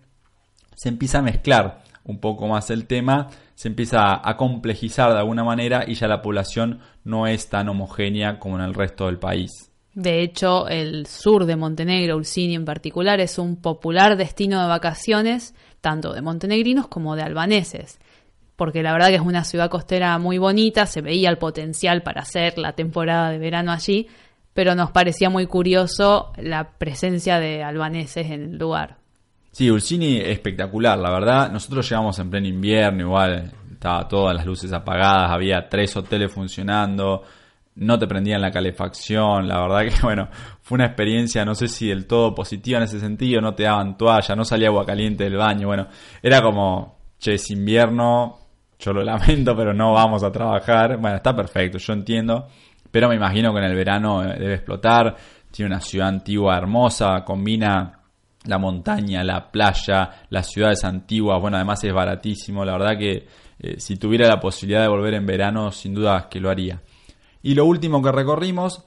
se empieza a mezclar un poco más el tema, se empieza a complejizar de alguna manera y ya la población no es tan homogénea como en el resto del país. De hecho, el sur de Montenegro, Ulcini en particular, es un popular destino de vacaciones tanto de montenegrinos como de albaneses porque la verdad que es una ciudad costera muy bonita, se veía el potencial para hacer la temporada de verano allí, pero nos parecía muy curioso la presencia de albaneses en el lugar. Sí, Ulcini espectacular, la verdad. Nosotros llegamos en pleno invierno, igual estaba todas las luces apagadas, había tres hoteles funcionando, no te prendían la calefacción, la verdad que bueno, fue una experiencia no sé si del todo positiva en ese sentido, no te daban toalla, no salía agua caliente del baño, bueno, era como, che, es invierno, yo lo lamento, pero no vamos a trabajar, bueno, está perfecto, yo entiendo, pero me imagino que en el verano eh, debe explotar, tiene una ciudad antigua hermosa, combina la montaña, la playa, las ciudades antiguas, bueno, además es baratísimo, la verdad que eh, si tuviera la posibilidad de volver en verano, sin duda que lo haría. Y lo último que recorrimos,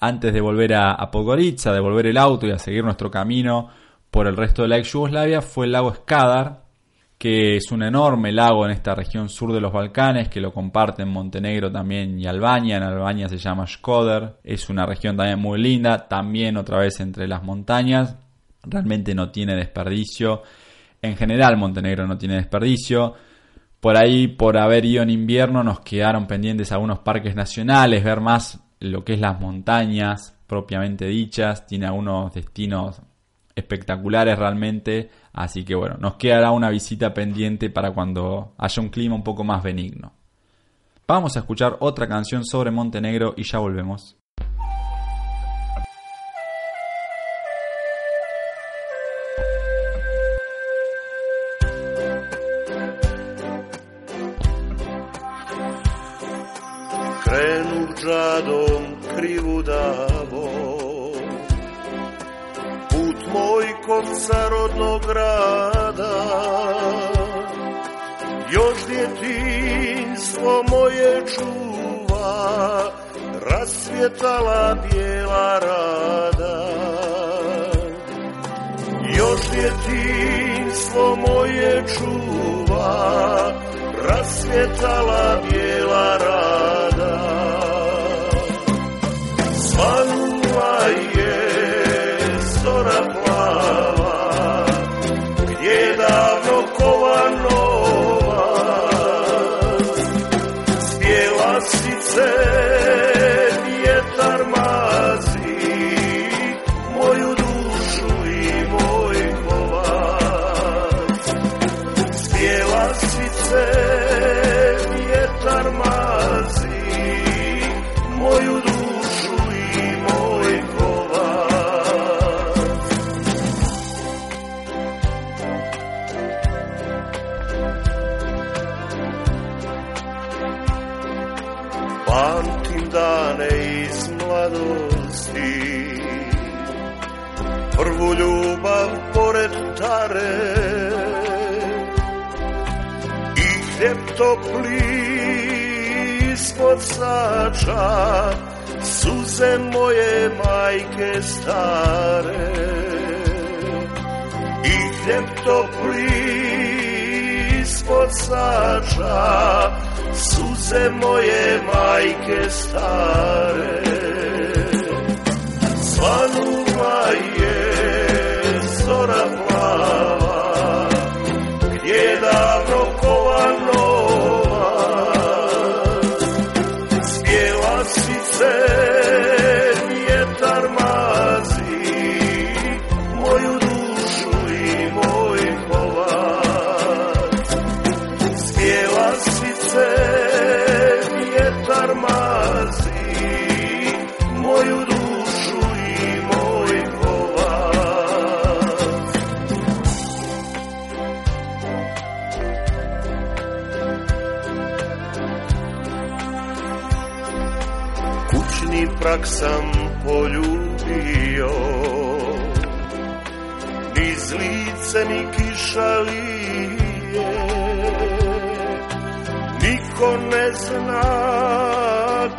antes de volver a, a Podgorica, de volver el auto y a seguir nuestro camino por el resto de la ex Yugoslavia, fue el lago Skadar, que es un enorme lago en esta región sur de los Balcanes, que lo comparten Montenegro también y Albania. En Albania se llama Skoder, es una región también muy linda, también otra vez entre las montañas. Realmente no tiene desperdicio. En general Montenegro no tiene desperdicio. Por ahí, por haber ido en invierno, nos quedaron pendientes algunos parques nacionales, ver más lo que es las montañas propiamente dichas. Tiene algunos destinos espectaculares realmente. Así que bueno, nos quedará una visita pendiente para cuando haya un clima un poco más benigno. Vamos a escuchar otra canción sobre Montenegro y ya volvemos. Krenu moj kod rodnog grada. Još djetinstvo moje čuva Rasvjetala bijela rada. Još djetinstvo moje čuva Rasvjetala bijela rada. Svanula ispod sača Suze moje majke stare. I hljeb topli ispod sača Suze moje majke stare. Svanula je zora Niz lice mi kiša lije. Niko ne zna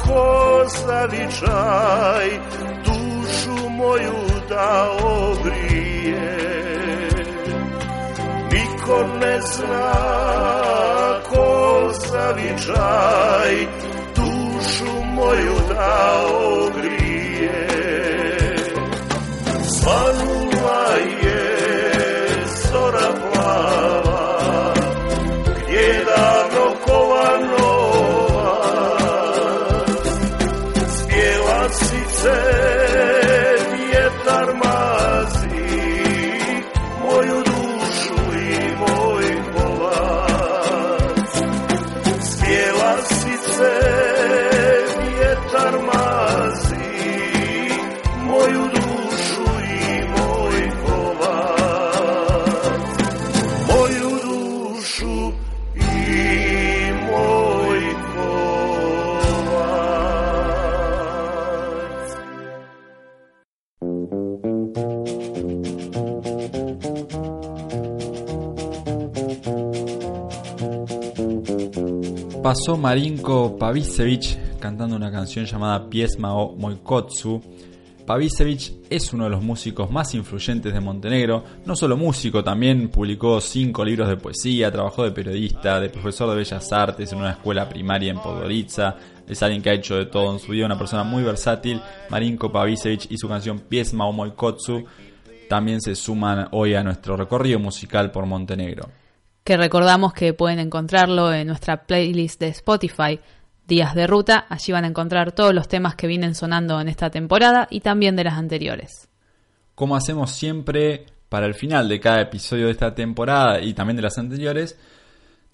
ko zavičaj Dušu moju da ogrije Niko ne zna ko zavičaj Dušu moju da ogrije Svanula say Pasó Marinko Pavicevic cantando una canción llamada Piesma o Moikotsu. Pavicevic es uno de los músicos más influyentes de Montenegro, no solo músico, también publicó cinco libros de poesía, trabajó de periodista, de profesor de bellas artes en una escuela primaria en Podgorica, es alguien que ha hecho de todo en su vida, una persona muy versátil, Marinko Pavicevic y su canción Piesma o Moikotsu también se suman hoy a nuestro recorrido musical por Montenegro que recordamos que pueden encontrarlo en nuestra playlist de Spotify, Días de Ruta. Allí van a encontrar todos los temas que vienen sonando en esta temporada y también de las anteriores. Como hacemos siempre para el final de cada episodio de esta temporada y también de las anteriores,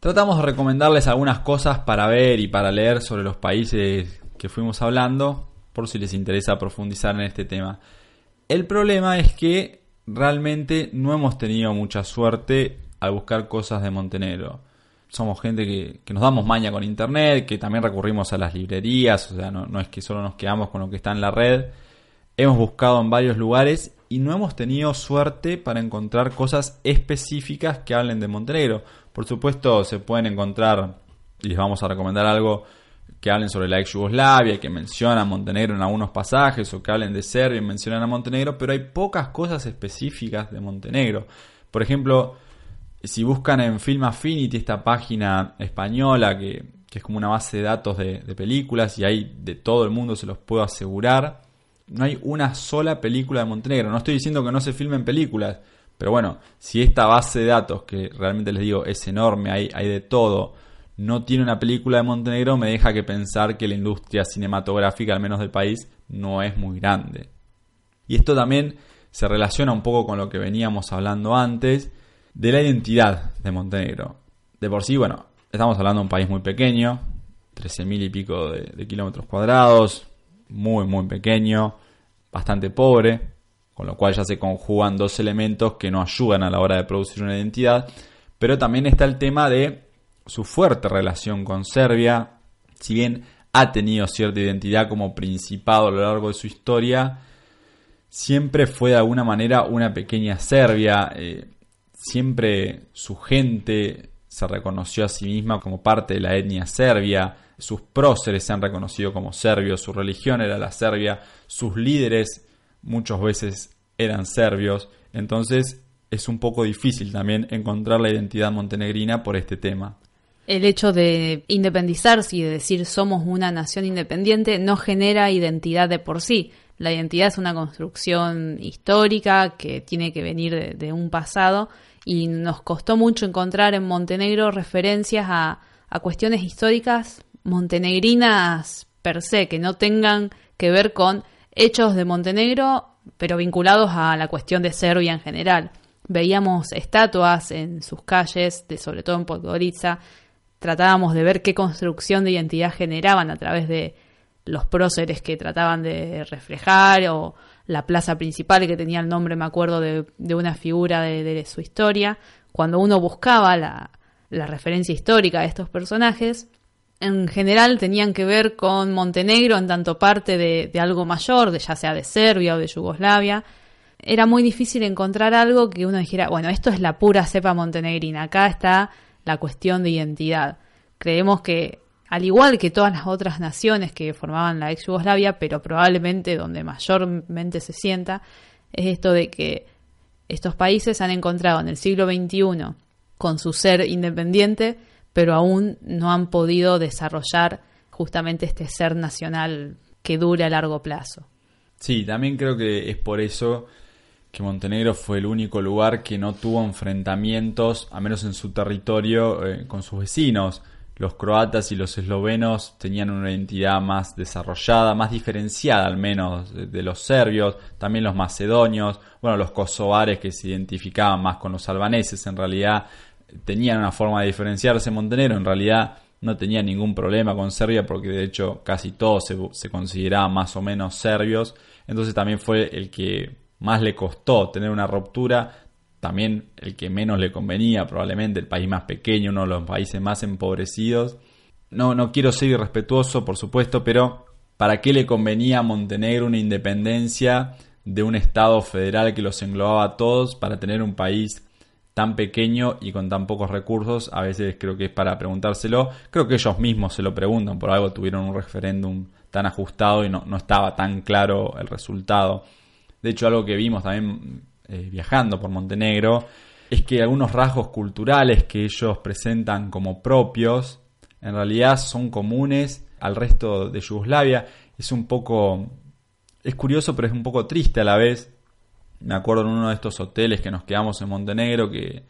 tratamos de recomendarles algunas cosas para ver y para leer sobre los países que fuimos hablando, por si les interesa profundizar en este tema. El problema es que realmente no hemos tenido mucha suerte al buscar cosas de Montenegro. Somos gente que, nos damos maña con internet, que también recurrimos a las librerías, o sea, no, es que solo nos quedamos con lo que está en la red. Hemos buscado en varios lugares y no hemos tenido suerte para encontrar cosas específicas que hablen de Montenegro. Por supuesto, se pueden encontrar, y les vamos a recomendar algo, que hablen sobre la ex Yugoslavia, que mencionan a Montenegro en algunos pasajes, o que hablen de Serbia y mencionan a Montenegro, pero hay pocas cosas específicas de Montenegro. Por ejemplo, si buscan en Film Affinity, esta página española que, es como una base de datos de, películas y hay de todo el mundo, se los puedo asegurar, no hay una sola película de Montenegro. No estoy diciendo que no se filmen películas, pero bueno, si esta base de datos, que realmente les digo es enorme, hay, hay de todo, no tiene una película de Montenegro, me deja que pensar que la industria cinematográfica, al menos del país, no es muy grande. Y esto también se relaciona un poco con lo que veníamos hablando antes, de la identidad de Montenegro. De por sí, bueno, estamos hablando de un país muy pequeño, 13.000 y pico de, kilómetros cuadrados, muy, muy pequeño, bastante pobre, con lo cual ya se conjugan dos elementos que no ayudan a la hora de producir una identidad, pero también está el tema de su fuerte relación con Serbia, si bien ha tenido cierta identidad como principado a lo largo de su historia, siempre fue de alguna manera una pequeña Serbia. Eh, Siempre su gente se reconoció a sí misma como parte de la etnia serbia, sus próceres se han reconocido como serbios, su religión era la serbia, sus líderes muchas veces eran serbios, entonces es un poco difícil también encontrar la identidad montenegrina por este tema. El hecho de independizarse y de decir somos una nación independiente no genera identidad de por sí. La identidad es una construcción histórica que tiene que venir de un pasado y nos costó mucho encontrar en Montenegro referencias a, cuestiones históricas montenegrinas per se, que no tengan que ver con hechos de Montenegro, pero vinculados a la cuestión de Serbia en general. Veíamos estatuas en sus calles, de, sobre todo en Podgorica, tratábamos de ver qué construcción de identidad generaban a través de los próceres que trataban de reflejar o la plaza principal que tenía el nombre, me acuerdo, de, una figura de, su historia. Cuando uno buscaba la, referencia histórica de estos personajes, en general tenían que ver con Montenegro en tanto parte de, de, algo mayor, de ya sea de Serbia o de Yugoslavia. Era muy difícil encontrar algo que uno dijera, bueno, esto es la pura cepa montenegrina, acá está la cuestión de identidad. Creemos que al igual que todas las otras naciones que formaban la ex Yugoslavia, pero probablemente donde mayormente se sienta, es esto de que estos países han encontrado en el siglo XXI con su ser independiente, pero aún no han podido desarrollar justamente este ser nacional que dure a largo plazo. Sí, también creo que es por eso que Montenegro fue el único lugar que no tuvo enfrentamientos, a menos en su territorio, eh, con sus vecinos los croatas y los eslovenos tenían una identidad más desarrollada, más diferenciada al menos de, los serbios, también los macedonios, bueno, los kosovares que se identificaban más con los albaneses, en realidad tenían una forma de diferenciarse. Montenegro en realidad no tenía ningún problema con Serbia porque de hecho casi todos se, se consideraban más o menos serbios, entonces también fue el que más le costó tener una ruptura también el que menos le convenía, probablemente el país más pequeño, uno de los países más empobrecidos. No, no quiero ser irrespetuoso, por supuesto, pero ¿para qué le convenía a Montenegro una independencia de un Estado federal que los englobaba a todos para tener un país tan pequeño y con tan pocos recursos, a veces creo que es para preguntárselo. Creo que ellos mismos se lo preguntan, por algo tuvieron un referéndum tan ajustado y no, no estaba tan claro el resultado. De hecho, algo que vimos también eh, viajando por Montenegro es que algunos rasgos culturales que ellos presentan como propios, en realidad son comunes al resto de Yugoslavia. Es un poco es curioso, pero es un poco triste a la vez. Me acuerdo en uno de estos hoteles que nos quedamos en Montenegro que,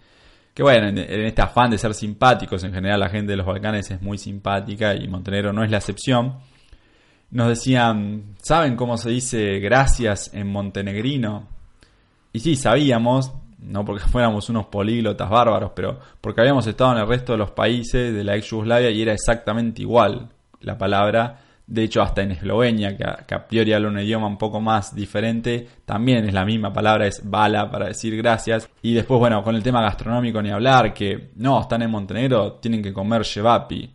que bueno, en, este afán de ser simpáticos, en general la gente de los Balcanes es muy simpática y Montenegro no es la excepción. Nos decían, ¿saben cómo se dice gracias en montenegrino? Y sí, sabíamos, no porque fuéramos unos políglotas bárbaros, pero porque habíamos estado en el resto de los países de la ex Yugoslavia y era exactamente igual la palabra de hecho, hasta en Eslovenia, que a, priori habla un idioma un poco más diferente, también es la misma palabra, es bala para decir gracias. Y después, bueno, con el tema gastronómico ni hablar, que no, están en Montenegro, tienen que comer shevapi.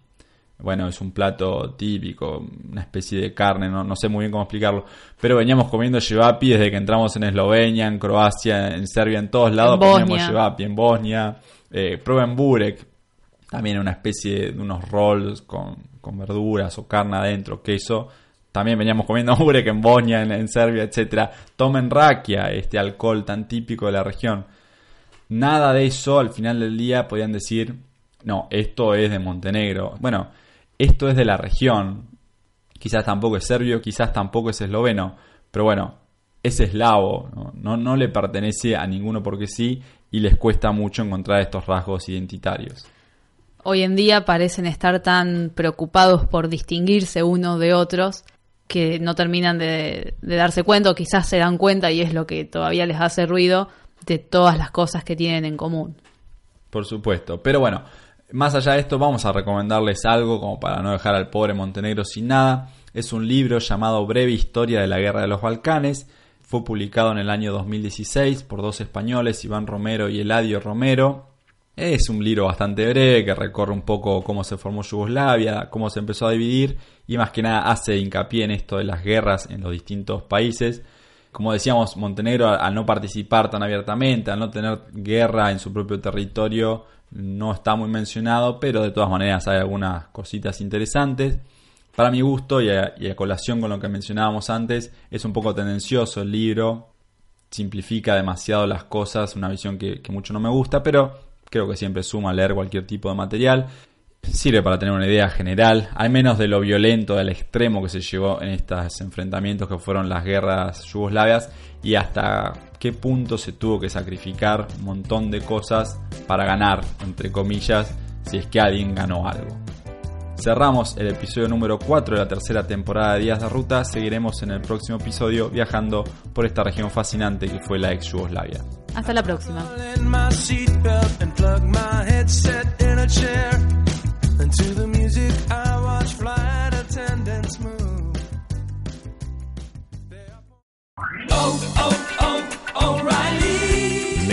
Bueno, es un plato típico, una especie de carne, no, no sé muy bien cómo explicarlo. Pero veníamos comiendo shevapi desde que entramos en Eslovenia, en Croacia, en Serbia, en todos lados comíamos shevapi, en Bosnia. Eh, prueben burek, también una especie de unos rolls con con verduras o carne adentro, queso. También veníamos comiendo burek en Bosnia, en, Serbia, etcétera. Tomen rakia, este alcohol tan típico de la región. Nada de eso al final del día podían decir, no, esto es de Montenegro. Bueno, esto es de la región. Quizás tampoco es serbio, quizás tampoco es esloveno. Pero bueno, es eslavo, ¿no? No, no le pertenece a ninguno porque sí y les cuesta mucho encontrar estos rasgos identitarios hoy en día parecen estar tan preocupados por distinguirse unos de otros que no terminan de, darse cuenta o quizás se dan cuenta y es lo que todavía les hace ruido de todas las cosas que tienen en común. Por supuesto, pero bueno, más allá de esto vamos a recomendarles algo como para no dejar al pobre Montenegro sin nada. Es un libro llamado Breve Historia de la Guerra de los Balcanes. Fue publicado en el año 2016 por dos españoles, Iván Romero y Eladio Romero. Es un libro bastante breve que recorre un poco cómo se formó Yugoslavia, cómo se empezó a dividir y más que nada hace hincapié en esto de las guerras en los distintos países. Como decíamos, Montenegro al no participar tan abiertamente, al no tener guerra en su propio territorio, no está muy mencionado, pero de todas maneras hay algunas cositas interesantes. Para mi gusto y a, colación con lo que mencionábamos antes, es un poco tendencioso el libro, simplifica demasiado las cosas, una visión que mucho no me gusta, pero creo que siempre suma leer cualquier tipo de material. Sirve para tener una idea general, al menos de lo violento, del extremo que se llegó en estos enfrentamientos que fueron las guerras yugoslavias y hasta qué punto se tuvo que sacrificar un montón de cosas para ganar, entre comillas, si es que alguien ganó algo. Cerramos el episodio número 4 de la tercera temporada de Días de Ruta. Seguiremos en el próximo episodio viajando por esta región fascinante que fue la ex Yugoslavia. Hasta la próxima. And to the music, I watch flight attendants move. Oh, oh.